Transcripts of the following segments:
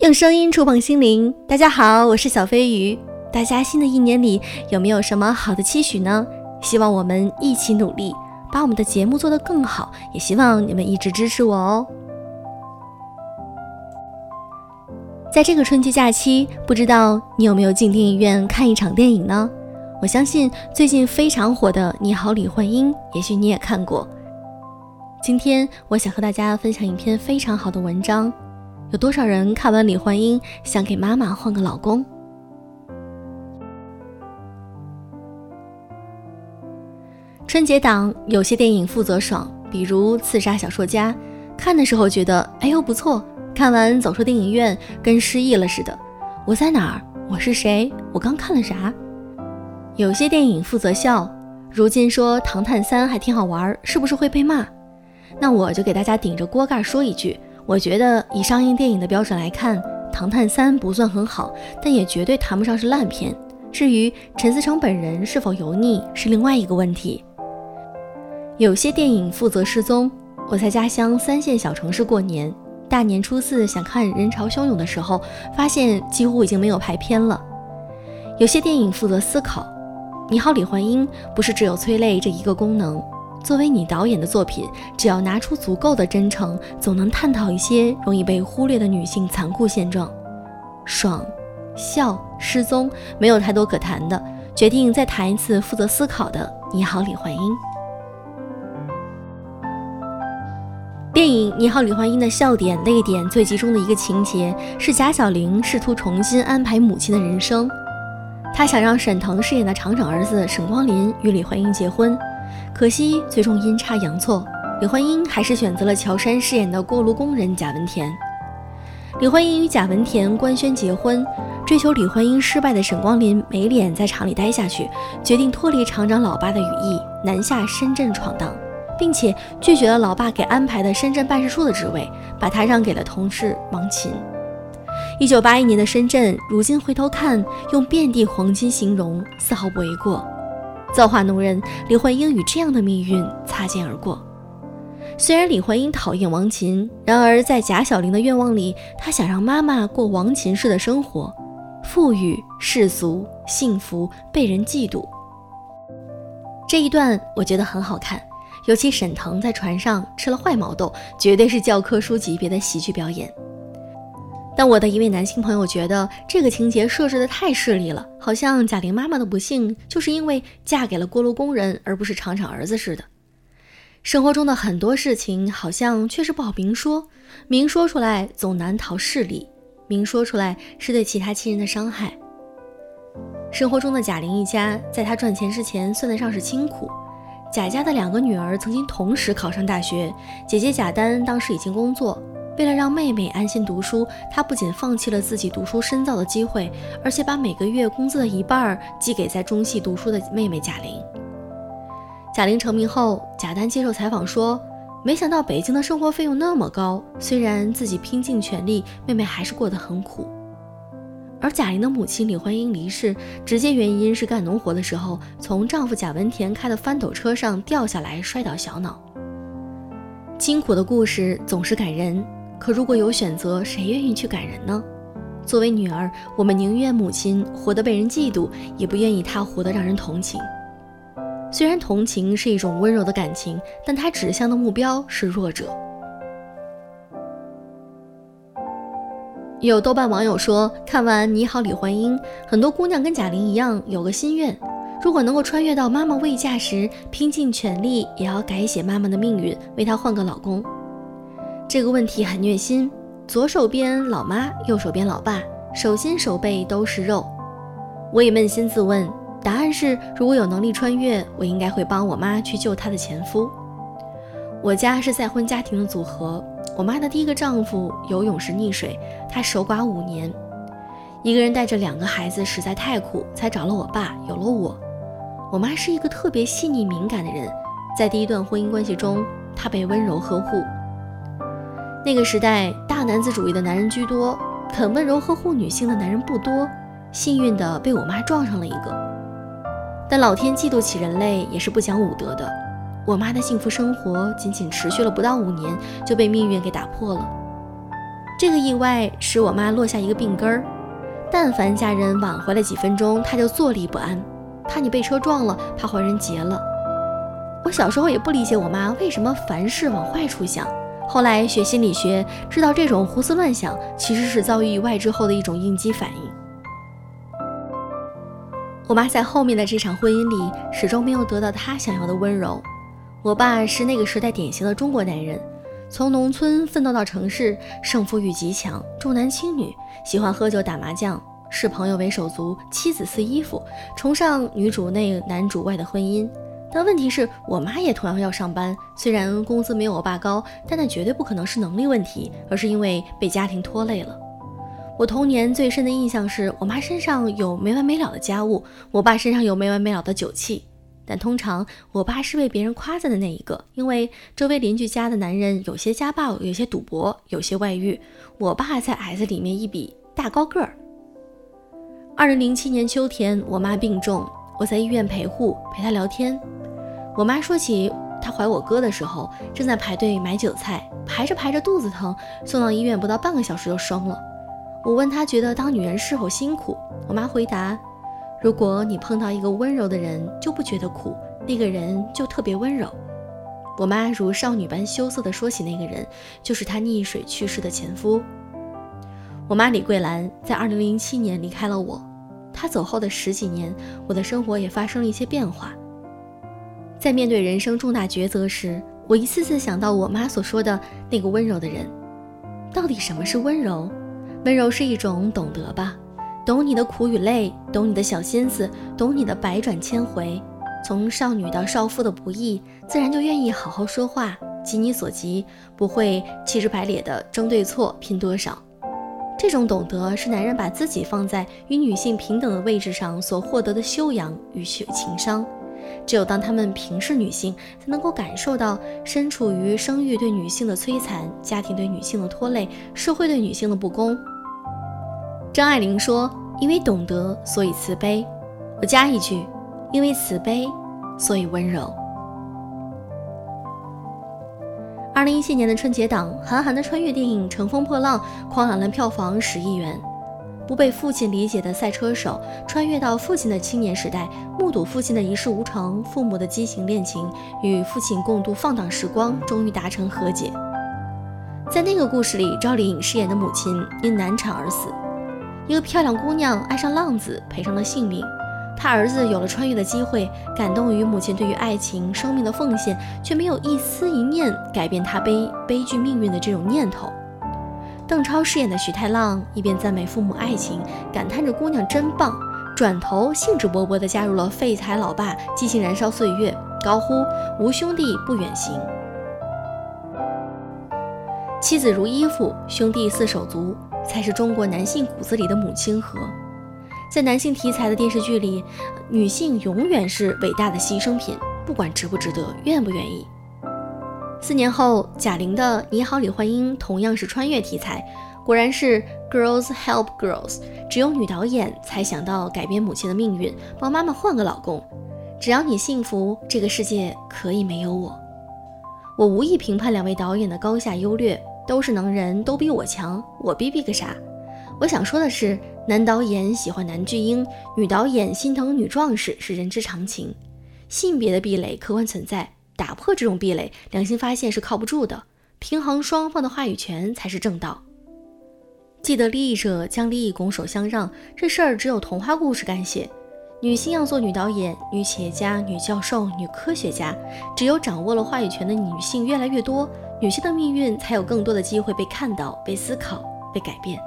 用声音触碰心灵，大家好，我是小飞鱼。大家新的一年里有没有什么好的期许呢？希望我们一起努力，把我们的节目做得更好。也希望你们一直支持我哦。在这个春节假期，不知道你有没有进电影院看一场电影呢？我相信最近非常火的《你好，李焕英》，也许你也看过。今天我想和大家分享一篇非常好的文章。有多少人看完李焕英想给妈妈换个老公？春节档有些电影负责爽，比如《刺杀小说家》，看的时候觉得哎呦不错，看完走出电影院跟失忆了似的。我在哪儿？我是谁？我刚看了啥？有些电影负责笑，如今说《唐探三》还挺好玩，是不是会被骂？那我就给大家顶着锅盖说一句。我觉得以上映电影的标准来看，《唐探三》不算很好，但也绝对谈不上是烂片。至于陈思诚本人是否油腻，是另外一个问题。有些电影负责失踪。我在家乡三线小城市过年，大年初四想看人潮汹涌的时候，发现几乎已经没有排片了。有些电影负责思考。你好，李焕英不是只有催泪这一个功能。作为你导演的作品，只要拿出足够的真诚，总能探讨一些容易被忽略的女性残酷现状。爽、笑、失踪，没有太多可谈的。决定再谈一次负责思考的。你好，李焕英。电影《你好，李焕英》的笑点、泪点最集中的一个情节是贾小玲试图重新安排母亲的人生。她想让沈腾饰演的厂长儿子沈光林与李焕英结婚。可惜，最终阴差阳错，李焕英还是选择了乔杉饰演的锅炉工人贾文田。李焕英与贾文田官宣结婚，追求李焕英失败的沈光林没脸在厂里待下去，决定脱离厂长老爸的羽翼，南下深圳闯荡，并且拒绝了老爸给安排的深圳办事处的职位，把他让给了同事王琴。一九八一年的深圳，如今回头看，用遍地黄金形容，丝毫不为过。造化弄人，李焕英与这样的命运擦肩而过。虽然李焕英讨厌王琴，然而在贾小玲的愿望里，她想让妈妈过王琴式的生活，富裕、世俗、幸福、被人嫉妒。这一段我觉得很好看，尤其沈腾在船上吃了坏毛豆，绝对是教科书级别的喜剧表演。但我的一位男性朋友觉得这个情节设置的太势利了，好像贾玲妈妈的不幸就是因为嫁给了锅炉工人，而不是厂长儿子似的。生活中的很多事情好像确实不好明说，明说出来总难逃势利，明说出来是对其他亲人的伤害。生活中的贾玲一家，在她赚钱之前算得上是清苦。贾家的两个女儿曾经同时考上大学，姐姐贾丹当时已经工作。为了让妹妹安心读书，他不仅放弃了自己读书深造的机会，而且把每个月工资的一半寄给在中戏读书的妹妹贾玲。贾玲成名后，贾丹接受采访说：“没想到北京的生活费用那么高，虽然自己拼尽全力，妹妹还是过得很苦。”而贾玲的母亲李焕英离世，直接原因是干农活的时候，从丈夫贾文田开的翻斗车上掉下来，摔倒小脑。辛苦的故事总是感人。可如果有选择，谁愿意去感人呢？作为女儿，我们宁愿母亲活得被人嫉妒，也不愿意她活得让人同情。虽然同情是一种温柔的感情，但它指向的目标是弱者。有豆瓣网友说，看完《你好，李焕英》，很多姑娘跟贾玲一样有个心愿：如果能够穿越到妈妈未嫁时，拼尽全力也要改写妈妈的命运，为她换个老公。这个问题很虐心，左手边老妈，右手边老爸，手心手背都是肉。我也扪心自问，答案是：如果有能力穿越，我应该会帮我妈去救她的前夫。我家是再婚家庭的组合，我妈的第一个丈夫游泳时溺水，她守寡五年，一个人带着两个孩子实在太苦，才找了我爸，有了我。我妈是一个特别细腻敏感的人，在第一段婚姻关系中，她被温柔呵护。那个时代，大男子主义的男人居多，肯温柔呵护女性的男人不多。幸运的被我妈撞上了一个，但老天嫉妒起人类也是不讲武德的。我妈的幸福生活仅仅持续了不到五年，就被命运给打破了。这个意外使我妈落下一个病根儿。但凡家人晚回来几分钟，她就坐立不安，怕你被车撞了，怕坏人劫了。我小时候也不理解我妈为什么凡事往坏处想。后来学心理学，知道这种胡思乱想其实是遭遇意外之后的一种应激反应。我妈在后面的这场婚姻里，始终没有得到她想要的温柔。我爸是那个时代典型的中国男人，从农村奋斗到城市，胜负欲极强，重男轻女，喜欢喝酒打麻将，视朋友为手足，妻子似衣服，崇尚女主内男主外的婚姻。但问题是我妈也同样要上班，虽然工资没有我爸高，但那绝对不可能是能力问题，而是因为被家庭拖累了。我童年最深的印象是我妈身上有没完没了的家务，我爸身上有没完没了的酒气。但通常我爸是被别人夸赞的那一个，因为周围邻居家的男人有些家暴，有些赌博，有些外遇，我爸在矮子里面一比大高个儿。二零零七年秋天，我妈病重，我在医院陪护，陪她聊天。我妈说起她怀我哥的时候，正在排队买韭菜，排着排着肚子疼，送到医院不到半个小时就生了。我问她觉得当女人是否辛苦，我妈回答：如果你碰到一个温柔的人，就不觉得苦，那个人就特别温柔。我妈如少女般羞涩地说起那个人，就是她溺水去世的前夫。我妈李桂兰在2007年离开了我，她走后的十几年，我的生活也发生了一些变化。在面对人生重大抉择时，我一次次想到我妈所说的那个温柔的人。到底什么是温柔？温柔是一种懂得吧，懂你的苦与累，懂你的小心思，懂你的百转千回。从少女到少妇的不易，自然就愿意好好说话，急你所急，不会气直白咧的争对错，拼多少。这种懂得是男人把自己放在与女性平等的位置上所获得的修养与情商。只有当他们平视女性，才能够感受到身处于生育对女性的摧残、家庭对女性的拖累、社会对女性的不公。张爱玲说：“因为懂得，所以慈悲。”我加一句：“因为慈悲，所以温柔。”二零一七年的春节档，韩寒的穿越电影《乘风破浪》狂揽了票房十亿元。不被父亲理解的赛车手，穿越到父亲的青年时代，目睹父亲的一事无成，父母的畸形恋情，与父亲共度放荡时光，终于达成和解。在那个故事里，赵丽颖饰演的母亲因难产而死。一个漂亮姑娘爱上浪子，赔上了性命。她儿子有了穿越的机会，感动于母亲对于爱情、生命的奉献，却没有一丝一念改变他悲悲剧命运的这种念头。邓超饰演的许太浪一边赞美父母爱情，感叹着姑娘真棒，转头兴致勃勃地加入了废柴老爸，激情燃烧岁月，高呼无兄弟不远行。妻子如衣服，兄弟似手足，才是中国男性骨子里的母亲河。在男性题材的电视剧里，女性永远是伟大的牺牲品，不管值不值得，愿不愿意。四年后，贾玲的《你好，李焕英》同样是穿越题材，果然是 Girls Help Girls，只有女导演才想到改变母亲的命运，帮妈妈换个老公。只要你幸福，这个世界可以没有我。我无意评判两位导演的高下优劣，都是能人，都比我强，我比比个啥？我想说的是，男导演喜欢男巨婴，女导演心疼女壮士是人之常情，性别的壁垒客观存在。打破这种壁垒，良心发现是靠不住的。平衡双方的话语权才是正道。既得利益者将利益拱手相让，这事儿只有童话故事敢写。女性要做女导演、女企业家、女教授、女科学家，只有掌握了话语权的女性越来越多，女性的命运才有更多的机会被看到、被思考、被改变。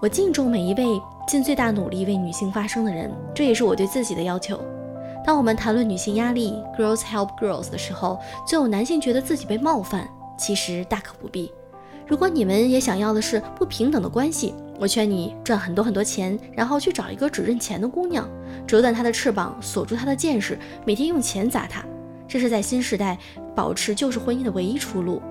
我敬重每一位尽最大努力为女性发声的人，这也是我对自己的要求。当我们谈论女性压力，Girls Help Girls 的时候，总有男性觉得自己被冒犯，其实大可不必。如果你们也想要的是不平等的关系，我劝你赚很多很多钱，然后去找一个只认钱的姑娘，折断她的翅膀，锁住她的见识，每天用钱砸她，这是在新时代保持旧式婚姻的唯一出路。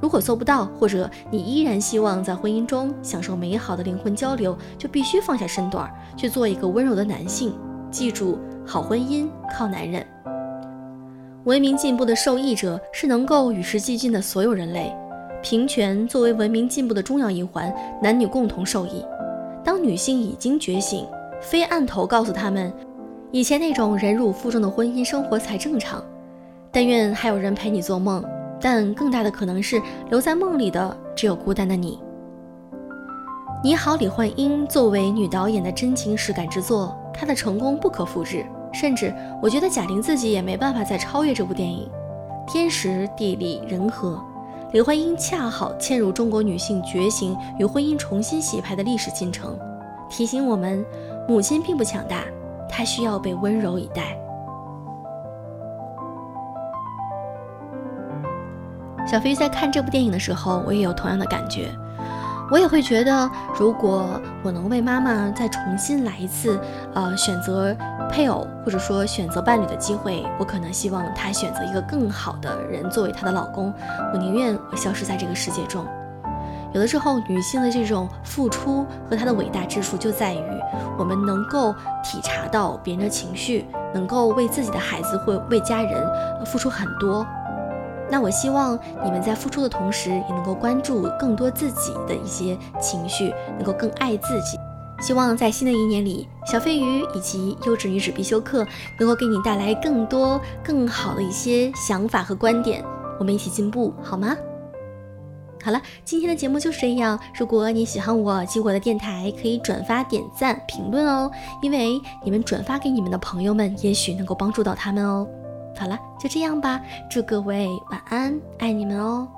如果做不到，或者你依然希望在婚姻中享受美好的灵魂交流，就必须放下身段，去做一个温柔的男性。记住。好婚姻靠男人。文明进步的受益者是能够与时俱进的所有人类。平权作为文明进步的重要一环，男女共同受益。当女性已经觉醒，非按头告诉他们，以前那种忍辱负重的婚姻生活才正常。但愿还有人陪你做梦，但更大的可能是留在梦里的只有孤单的你。你好，李焕英作为女导演的真情实感之作，她的成功不可复制，甚至我觉得贾玲自己也没办法再超越这部电影。天时地利人和，刘欢英恰好嵌入中国女性觉醒与婚姻重新洗牌的历史进程，提醒我们，母亲并不强大，她需要被温柔以待。小飞在看这部电影的时候，我也有同样的感觉。我也会觉得，如果我能为妈妈再重新来一次，呃，选择配偶或者说选择伴侣的机会，我可能希望她选择一个更好的人作为她的老公。我宁愿我消失在这个世界中。有的时候，女性的这种付出和她的伟大之处就在于，我们能够体察到别人的情绪，能够为自己的孩子或为家人付出很多。那我希望你们在付出的同时，也能够关注更多自己的一些情绪，能够更爱自己。希望在新的一年里，小飞鱼以及优质女子必修课能够给你带来更多更好的一些想法和观点，我们一起进步，好吗？好了，今天的节目就是这样。如果你喜欢我及我的电台，可以转发、点赞、评论哦，因为你们转发给你们的朋友们，也许能够帮助到他们哦。好了，就这样吧。祝各位晚安，爱你们哦。